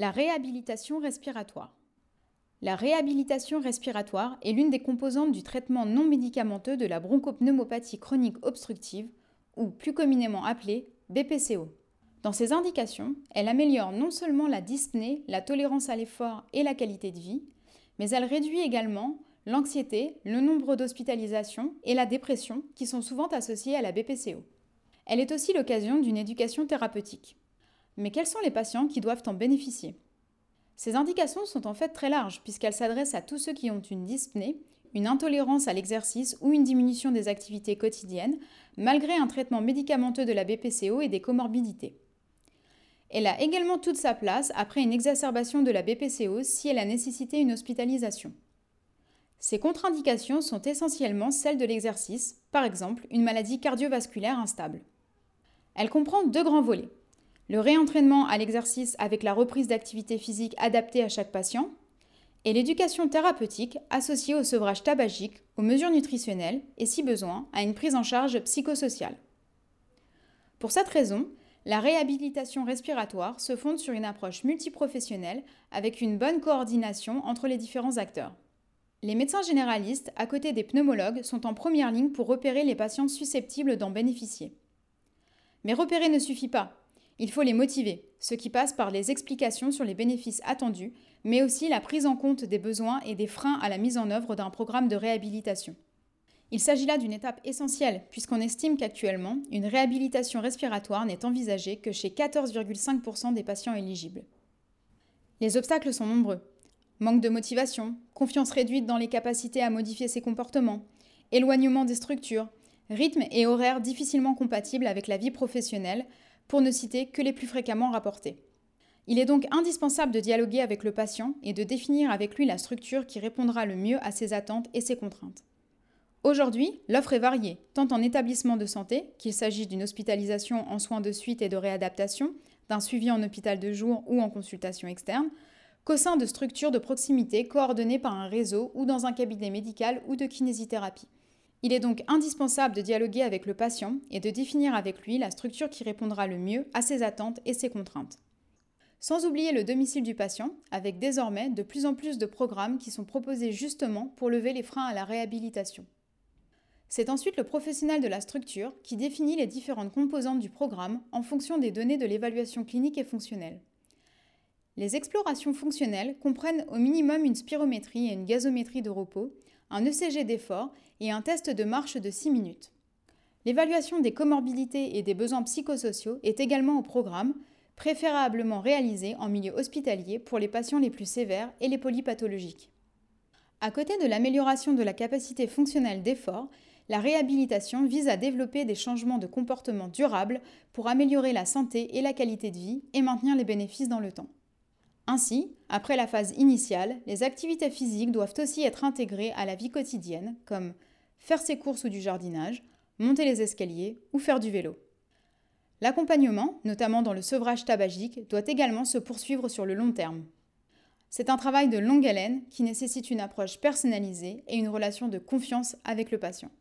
La réhabilitation respiratoire. La réhabilitation respiratoire est l'une des composantes du traitement non médicamenteux de la bronchopneumopathie chronique obstructive, ou plus communément appelée BPCO. Dans ces indications, elle améliore non seulement la dyspnée, la tolérance à l'effort et la qualité de vie, mais elle réduit également l'anxiété, le nombre d'hospitalisations et la dépression qui sont souvent associées à la BPCO. Elle est aussi l'occasion d'une éducation thérapeutique. Mais quels sont les patients qui doivent en bénéficier? Ces indications sont en fait très larges puisqu'elles s'adressent à tous ceux qui ont une dyspnée, une intolérance à l'exercice ou une diminution des activités quotidiennes, malgré un traitement médicamenteux de la BPCO et des comorbidités. Elle a également toute sa place après une exacerbation de la BPCO si elle a nécessité une hospitalisation. Ces contre-indications sont essentiellement celles de l'exercice, par exemple une maladie cardiovasculaire instable. Elle comprend deux grands volets. Le réentraînement à l'exercice avec la reprise d'activité physique adaptée à chaque patient, et l'éducation thérapeutique associée au sevrage tabagique, aux mesures nutritionnelles et, si besoin, à une prise en charge psychosociale. Pour cette raison, la réhabilitation respiratoire se fonde sur une approche multiprofessionnelle avec une bonne coordination entre les différents acteurs. Les médecins généralistes, à côté des pneumologues, sont en première ligne pour repérer les patients susceptibles d'en bénéficier. Mais repérer ne suffit pas. Il faut les motiver, ce qui passe par les explications sur les bénéfices attendus, mais aussi la prise en compte des besoins et des freins à la mise en œuvre d'un programme de réhabilitation. Il s'agit là d'une étape essentielle, puisqu'on estime qu'actuellement, une réhabilitation respiratoire n'est envisagée que chez 14,5% des patients éligibles. Les obstacles sont nombreux. Manque de motivation, confiance réduite dans les capacités à modifier ses comportements, éloignement des structures, rythme et horaires difficilement compatibles avec la vie professionnelle, pour ne citer que les plus fréquemment rapportés. Il est donc indispensable de dialoguer avec le patient et de définir avec lui la structure qui répondra le mieux à ses attentes et ses contraintes. Aujourd'hui, l'offre est variée, tant en établissement de santé, qu'il s'agisse d'une hospitalisation en soins de suite et de réadaptation, d'un suivi en hôpital de jour ou en consultation externe, qu'au sein de structures de proximité coordonnées par un réseau ou dans un cabinet médical ou de kinésithérapie. Il est donc indispensable de dialoguer avec le patient et de définir avec lui la structure qui répondra le mieux à ses attentes et ses contraintes. Sans oublier le domicile du patient, avec désormais de plus en plus de programmes qui sont proposés justement pour lever les freins à la réhabilitation. C'est ensuite le professionnel de la structure qui définit les différentes composantes du programme en fonction des données de l'évaluation clinique et fonctionnelle. Les explorations fonctionnelles comprennent au minimum une spirométrie et une gazométrie de repos, un ECG d'effort et un test de marche de 6 minutes. L'évaluation des comorbidités et des besoins psychosociaux est également au programme, préférablement réalisée en milieu hospitalier pour les patients les plus sévères et les polypathologiques. À côté de l'amélioration de la capacité fonctionnelle d'effort, la réhabilitation vise à développer des changements de comportement durables pour améliorer la santé et la qualité de vie et maintenir les bénéfices dans le temps. Ainsi, après la phase initiale, les activités physiques doivent aussi être intégrées à la vie quotidienne, comme faire ses courses ou du jardinage, monter les escaliers ou faire du vélo. L'accompagnement, notamment dans le sevrage tabagique, doit également se poursuivre sur le long terme. C'est un travail de longue haleine qui nécessite une approche personnalisée et une relation de confiance avec le patient.